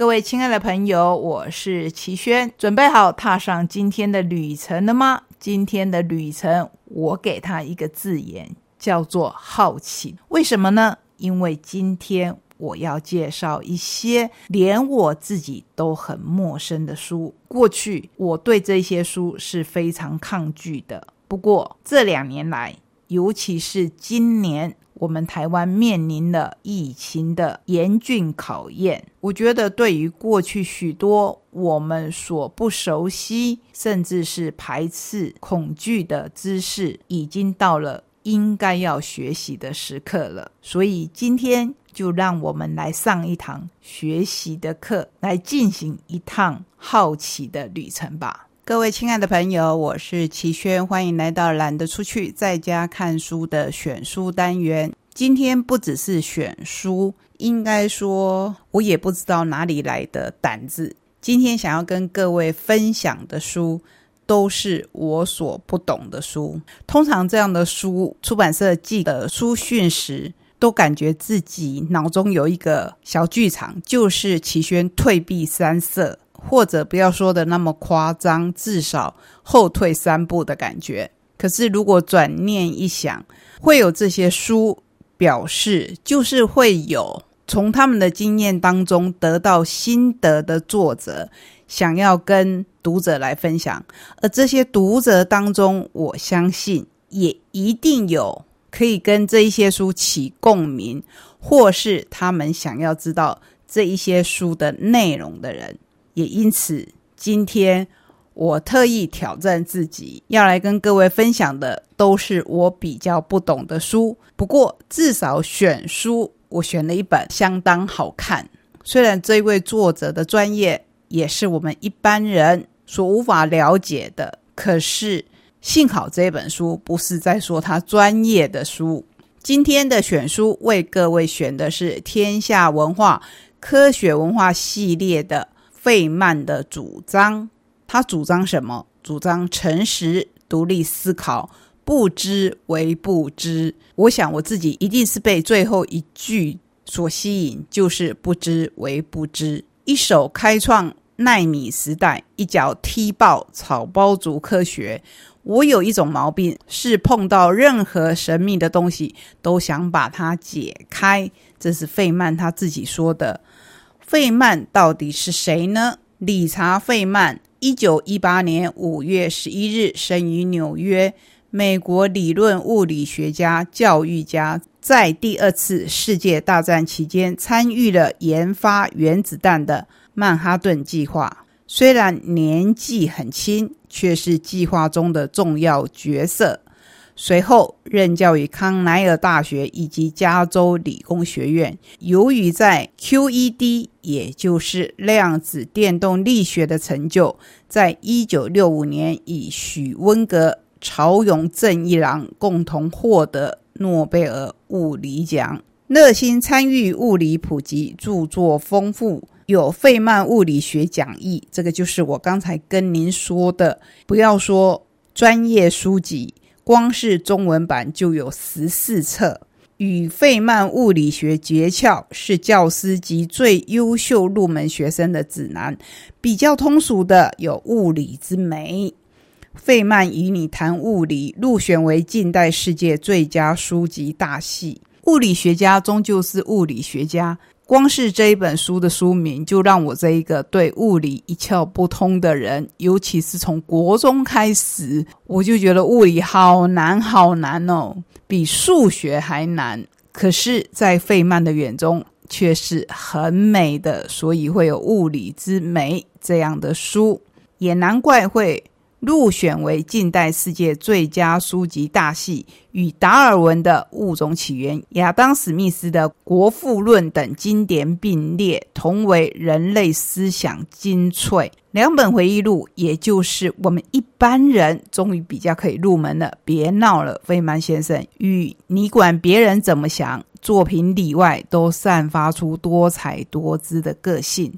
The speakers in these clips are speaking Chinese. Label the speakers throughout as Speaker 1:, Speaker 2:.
Speaker 1: 各位亲爱的朋友，我是齐轩，准备好踏上今天的旅程了吗？今天的旅程，我给他一个字眼，叫做好奇。为什么呢？因为今天我要介绍一些连我自己都很陌生的书。过去我对这些书是非常抗拒的，不过这两年来，尤其是今年。我们台湾面临了疫情的严峻考验，我觉得对于过去许多我们所不熟悉，甚至是排斥、恐惧的知识，已经到了应该要学习的时刻了。所以今天就让我们来上一堂学习的课，来进行一趟好奇的旅程吧。各位亲爱的朋友，我是齐轩，欢迎来到懒得出去在家看书的选书单元。今天不只是选书，应该说我也不知道哪里来的胆子。今天想要跟各位分享的书，都是我所不懂的书。通常这样的书，出版社寄的书讯时，都感觉自己脑中有一个小剧场，就是齐轩退避三舍。或者不要说的那么夸张，至少后退三步的感觉。可是如果转念一想，会有这些书表示，就是会有从他们的经验当中得到心得的作者，想要跟读者来分享。而这些读者当中，我相信也一定有可以跟这一些书起共鸣，或是他们想要知道这一些书的内容的人。也因此，今天我特意挑战自己，要来跟各位分享的都是我比较不懂的书。不过，至少选书，我选了一本相当好看。虽然这位作者的专业也是我们一般人所无法了解的，可是幸好这本书不是在说他专业的书。今天的选书为各位选的是天下文化科学文化系列的。费曼的主张，他主张什么？主张诚实、独立思考，不知为不知。我想我自己一定是被最后一句所吸引，就是不知为不知。一手开创奈米时代，一脚踢爆草包族科学。我有一种毛病，是碰到任何神秘的东西，都想把它解开。这是费曼他自己说的。费曼到底是谁呢？理查·费曼，一九一八年五月十一日生于纽约，美国理论物理学家、教育家，在第二次世界大战期间参与了研发原子弹的曼哈顿计划。虽然年纪很轻，却是计划中的重要角色。随后任教于康奈尔大学以及加州理工学院。由于在 QED，也就是量子电动力学的成就，在一九六五年以许温格、曹永正一郎共同获得诺贝尔物理奖。热心参与物理普及，著作丰富，有费曼物理学讲义。这个就是我刚才跟您说的，不要说专业书籍。光是中文版就有十四册，与费曼物理学诀窍是教师及最优秀入门学生的指南。比较通俗的有《物理之美》，费曼与你谈物理，入选为近代世界最佳书籍大系。物理学家终究是物理学家。光是这一本书的书名，就让我这一个对物理一窍不通的人，尤其是从国中开始，我就觉得物理好难好难哦，比数学还难。可是，在费曼的眼中，却是很美的，所以会有《物理之美》这样的书，也难怪会。入选为近代世界最佳书籍大系，与达尔文的《物种起源》、亚当·史密斯的《国富论》等经典并列，同为人类思想精粹。两本回忆录，也就是我们一般人终于比较可以入门了。别闹了，费曼先生，与你管别人怎么想。作品里外都散发出多彩多姿的个性，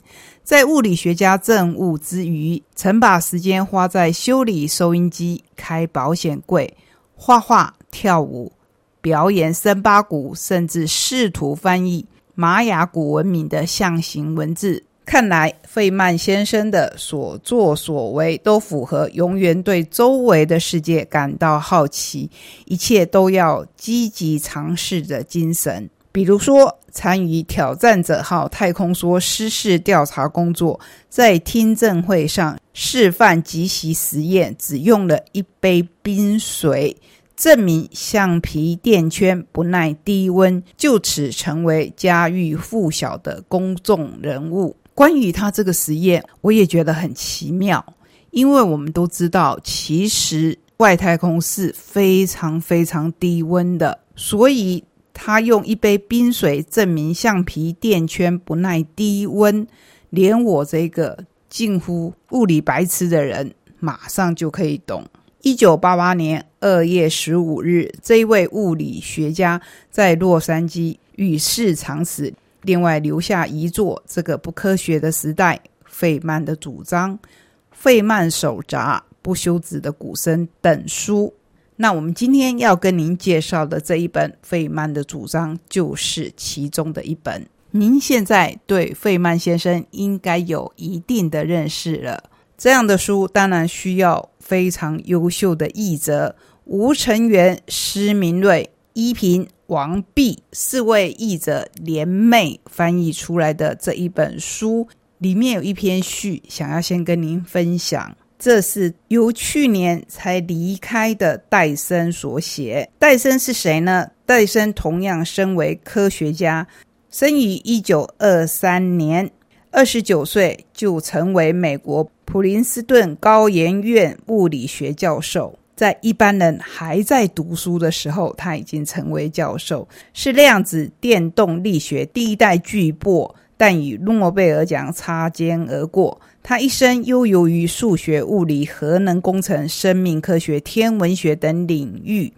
Speaker 1: 在物理学家政务之余，曾把时间花在修理收音机、开保险柜、画画、跳舞、表演森巴鼓，甚至试图翻译玛雅古文明的象形文字。看来费曼先生的所作所为都符合永远对周围的世界感到好奇，一切都要积极尝试的精神。比如说，参与挑战者号太空梭失事调查工作，在听证会上示范即席实验，只用了一杯冰水。证明橡皮垫圈不耐低温，就此成为家喻户晓的公众人物。关于他这个实验，我也觉得很奇妙，因为我们都知道，其实外太空是非常非常低温的，所以他用一杯冰水证明橡皮垫圈不耐低温，连我这个近乎物理白痴的人，马上就可以懂。一九八八年二月十五日，这一位物理学家在洛杉矶与世长辞，另外留下遗作《这个不科学的时代》、费曼的主张、费曼手札、不休止的鼓声等书。那我们今天要跟您介绍的这一本费曼的主张，就是其中的一本。您现在对费曼先生应该有一定的认识了。这样的书当然需要非常优秀的译者，吴成元、施明瑞、依萍、王弼四位译者联袂翻译出来的这一本书，里面有一篇序，想要先跟您分享。这是由去年才离开的戴森所写。戴森是谁呢？戴森同样身为科学家，生于一九二三年。二十九岁就成为美国普林斯顿高研院物理学教授，在一般人还在读书的时候，他已经成为教授，是量子电动力学第一代巨擘，但与诺贝尔奖擦肩而过。他一生悠游于数学、物理、核能工程、生命科学、天文学等领域。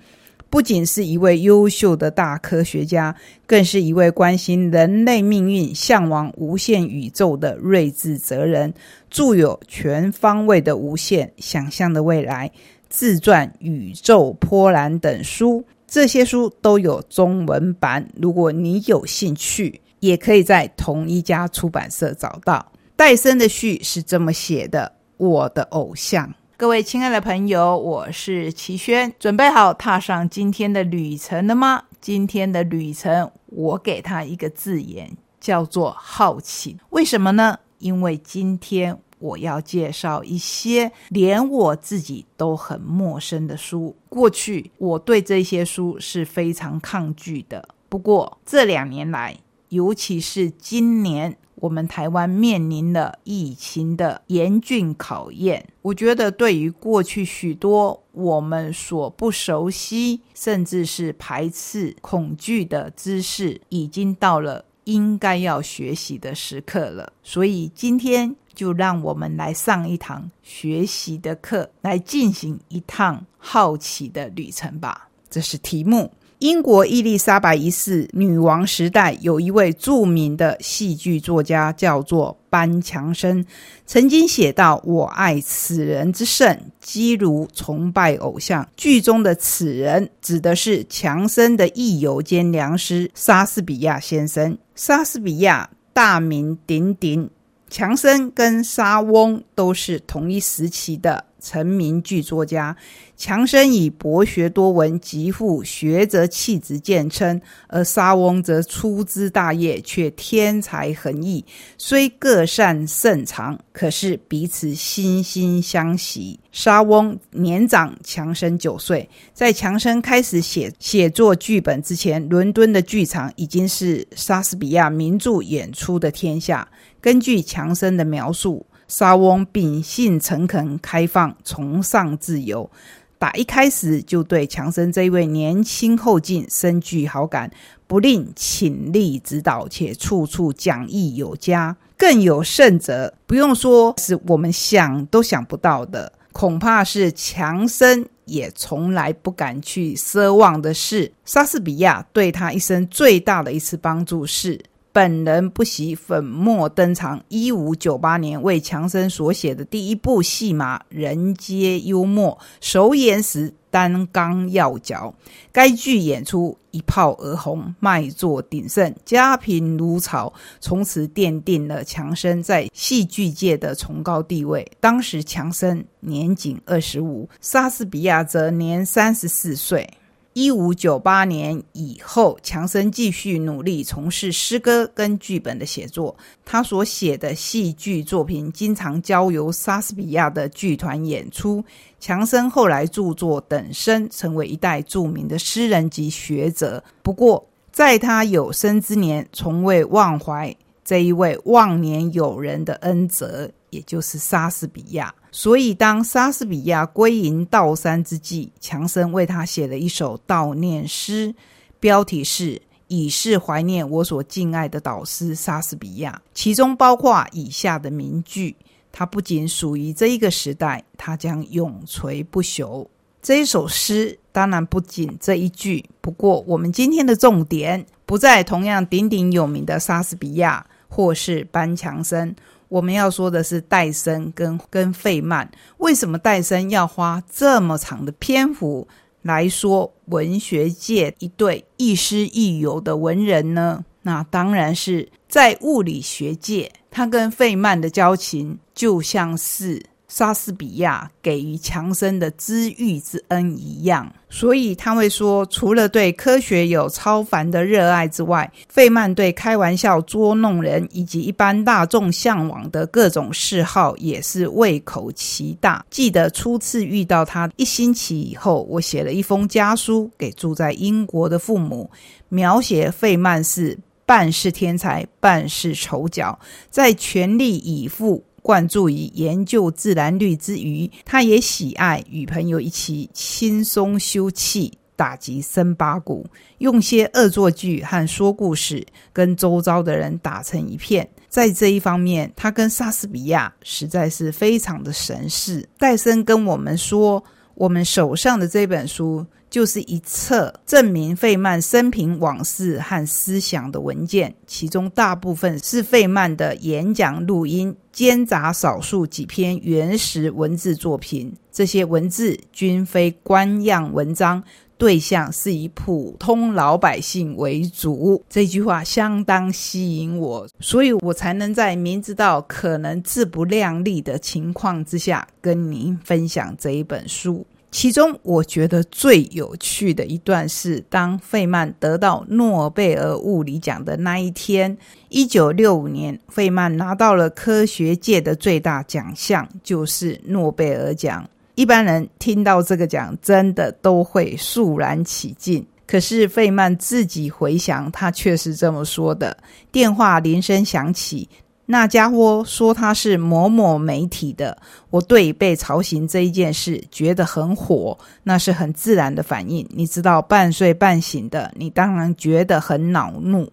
Speaker 1: 不仅是一位优秀的大科学家，更是一位关心人类命运、向往无限宇宙的睿智哲人。著有《全方位的无限想象的未来》、自传《宇宙波澜》等书，这些书都有中文版。如果你有兴趣，也可以在同一家出版社找到。戴森的序是这么写的：“我的偶像。”各位亲爱的朋友，我是齐轩，准备好踏上今天的旅程了吗？今天的旅程，我给他一个字眼，叫做好奇。为什么呢？因为今天我要介绍一些连我自己都很陌生的书。过去我对这些书是非常抗拒的，不过这两年来，尤其是今年。我们台湾面临了疫情的严峻考验，我觉得对于过去许多我们所不熟悉，甚至是排斥、恐惧的知识，已经到了应该要学习的时刻了。所以今天就让我们来上一堂学习的课，来进行一趟好奇的旅程吧。这是题目。英国伊丽莎白一世女王时代，有一位著名的戏剧作家，叫做班强生，曾经写到：“我爱此人之甚，几如崇拜偶像。”剧中的此人指的是强生的益友兼良师莎士比亚先生。莎士比亚大名鼎鼎，强森跟莎翁都是同一时期的。成名剧作家强生以博学多闻、极富学者气质见称，而莎翁则粗枝大叶却天才横溢。虽各擅擅长，可是彼此惺惺相惜。莎翁年长强生九岁，在强生开始写写作剧本之前，伦敦的剧场已经是莎士比亚名著演出的天下。根据强生的描述。莎翁秉性诚恳、开放，崇尚自由。打一开始就对强生这一位年轻后进深具好感，不吝倾力指导，且处处讲义有加。更有甚者，不用说是我们想都想不到的，恐怕是强生也从来不敢去奢望的事。莎士比亚对他一生最大的一次帮助是。本人不惜粉墨登场，一五九八年为强森所写的第一部戏码《人皆幽默》首演时，担纲要角。该剧演出一炮而红，卖座鼎盛，家贫如潮，从此奠定了强森在戏剧界的崇高地位。当时强森年仅二十五，莎士比亚则年三十四岁。一五九八年以后，强生继续努力从事诗歌跟剧本的写作。他所写的戏剧作品经常交由莎士比亚的剧团演出。强生后来著作等身，成为一代著名的诗人及学者。不过，在他有生之年，从未忘怀这一位忘年友人的恩泽。也就是莎士比亚，所以当莎士比亚归隐道山之际，强生为他写了一首悼念诗，标题是“以示怀念我所敬爱的导师莎士比亚”，其中包括以下的名句。它不仅属于这一个时代，它将永垂不朽。这一首诗当然不仅这一句，不过我们今天的重点不在同样鼎鼎有名的莎士比亚或是班强生。我们要说的是戴森跟跟费曼，为什么戴森要花这么长的篇幅来说文学界一对亦师亦友的文人呢？那当然是在物理学界，他跟费曼的交情就像是。莎士比亚给予强生的知遇之恩一样，所以他会说，除了对科学有超凡的热爱之外，费曼对开玩笑捉弄人以及一般大众向往的各种嗜好也是胃口奇大。记得初次遇到他一星期以后，我写了一封家书给住在英国的父母，描写费曼是半是天才，半是丑角，在全力以赴。灌注于研究自然律之余，他也喜爱与朋友一起轻松休憩、打击森巴鼓，用些恶作剧和说故事跟周遭的人打成一片。在这一方面，他跟莎士比亚实在是非常的神似。戴森跟我们说，我们手上的这本书。就是一册证明费曼生平往事和思想的文件，其中大部分是费曼的演讲录音，兼杂少数几篇原始文字作品。这些文字均非官样文章，对象是以普通老百姓为主。这句话相当吸引我，所以我才能在明知道可能自不量力的情况之下，跟您分享这一本书。其中，我觉得最有趣的一段是，当费曼得到诺贝尔物理奖的那一天，一九六五年，费曼拿到了科学界的最大奖项，就是诺贝尔奖。一般人听到这个奖，真的都会肃然起敬。可是费曼自己回想，他却是这么说的：电话铃声响起。那家伙说他是某某媒体的，我对被吵醒这一件事觉得很火，那是很自然的反应。你知道，半睡半醒的，你当然觉得很恼怒。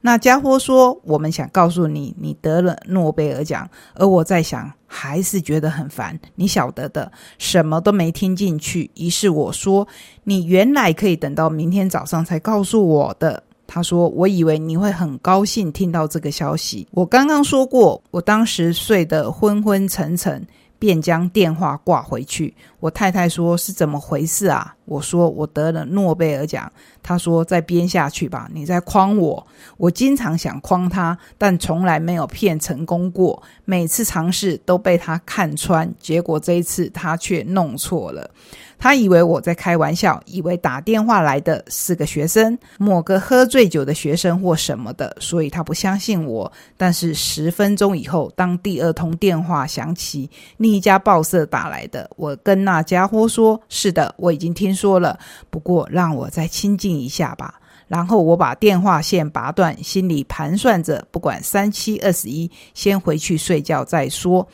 Speaker 1: 那家伙说，我们想告诉你，你得了诺贝尔奖，而我在想，还是觉得很烦。你晓得的，什么都没听进去。于是我说，你原来可以等到明天早上才告诉我的。他说：“我以为你会很高兴听到这个消息。我刚刚说过，我当时睡得昏昏沉沉，便将电话挂回去。我太太说：‘是怎么回事啊？’我说：‘我得了诺贝尔奖。’他说：‘再编下去吧，你在诓我。’我经常想诓他，但从来没有骗成功过。每次尝试都被他看穿，结果这一次他却弄错了。”他以为我在开玩笑，以为打电话来的是个学生，某个喝醉酒的学生或什么的，所以他不相信我。但是十分钟以后，当第二通电话响起，另一家报社打来的，我跟那家伙说：“是的，我已经听说了，不过让我再亲近一下吧。”然后我把电话线拔断，心里盘算着，不管三七二十一，先回去睡觉再说，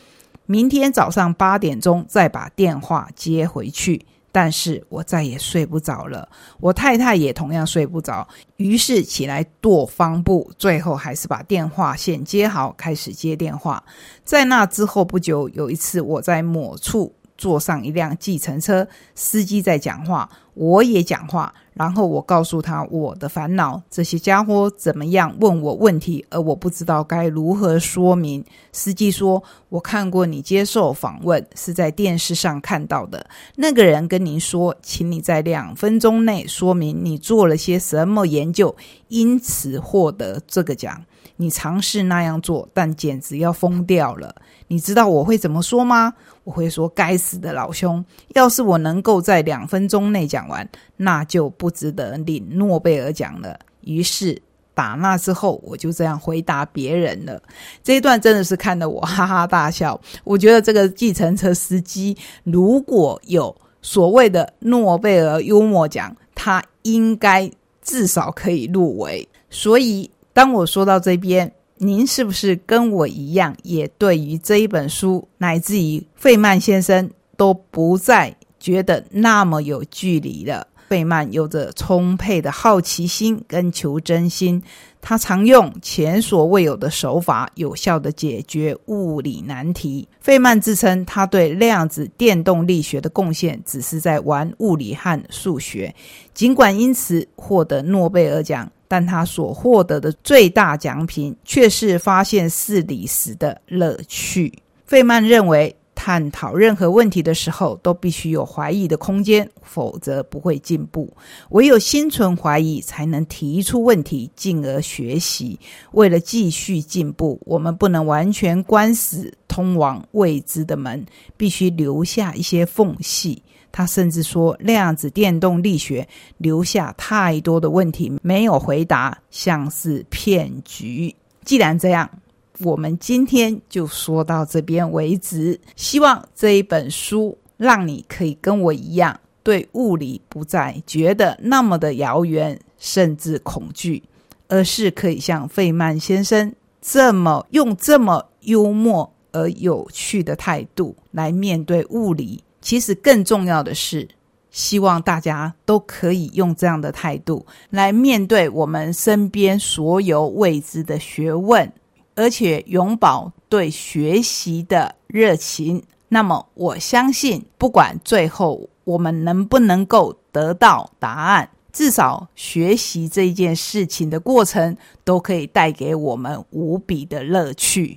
Speaker 1: 明天早上八点钟再把电话接回去。但是我再也睡不着了，我太太也同样睡不着，于是起来跺方步，最后还是把电话线接好，开始接电话。在那之后不久，有一次我在某处坐上一辆计程车，司机在讲话，我也讲话，然后我告诉他我的烦恼，这些家伙怎么样问我问题，而我不知道该如何说明。司机说：“我看过你接受访问，是在电视上看到的。那个人跟您说，请你在两分钟内说明你做了些什么研究，因此获得这个奖。你尝试那样做，但简直要疯掉了。你知道我会怎么说吗？”我会说：“该死的老兄！要是我能够在两分钟内讲完，那就不值得领诺贝尔奖了。”于是打那之后，我就这样回答别人了。这一段真的是看得我哈哈大笑。我觉得这个计程车司机如果有所谓的诺贝尔幽默奖，他应该至少可以入围。所以，当我说到这边。您是不是跟我一样，也对于这一本书，乃至于费曼先生都不再觉得那么有距离了？费曼有着充沛的好奇心跟求真心，他常用前所未有的手法，有效的解决物理难题。费曼自称，他对量子电动力学的贡献只是在玩物理和数学，尽管因此获得诺贝尔奖。但他所获得的最大奖品却是发现事理时的乐趣。费曼认为，探讨任何问题的时候都必须有怀疑的空间，否则不会进步。唯有心存怀疑，才能提出问题，进而学习。为了继续进步，我们不能完全关死通往未知的门，必须留下一些缝隙。他甚至说，量子电动力学留下太多的问题没有回答，像是骗局。既然这样，我们今天就说到这边为止。希望这一本书让你可以跟我一样，对物理不再觉得那么的遥远，甚至恐惧，而是可以像费曼先生这么用这么幽默而有趣的态度来面对物理。其实更重要的是，希望大家都可以用这样的态度来面对我们身边所有未知的学问，而且永葆对学习的热情。那么，我相信，不管最后我们能不能够得到答案，至少学习这件事情的过程都可以带给我们无比的乐趣。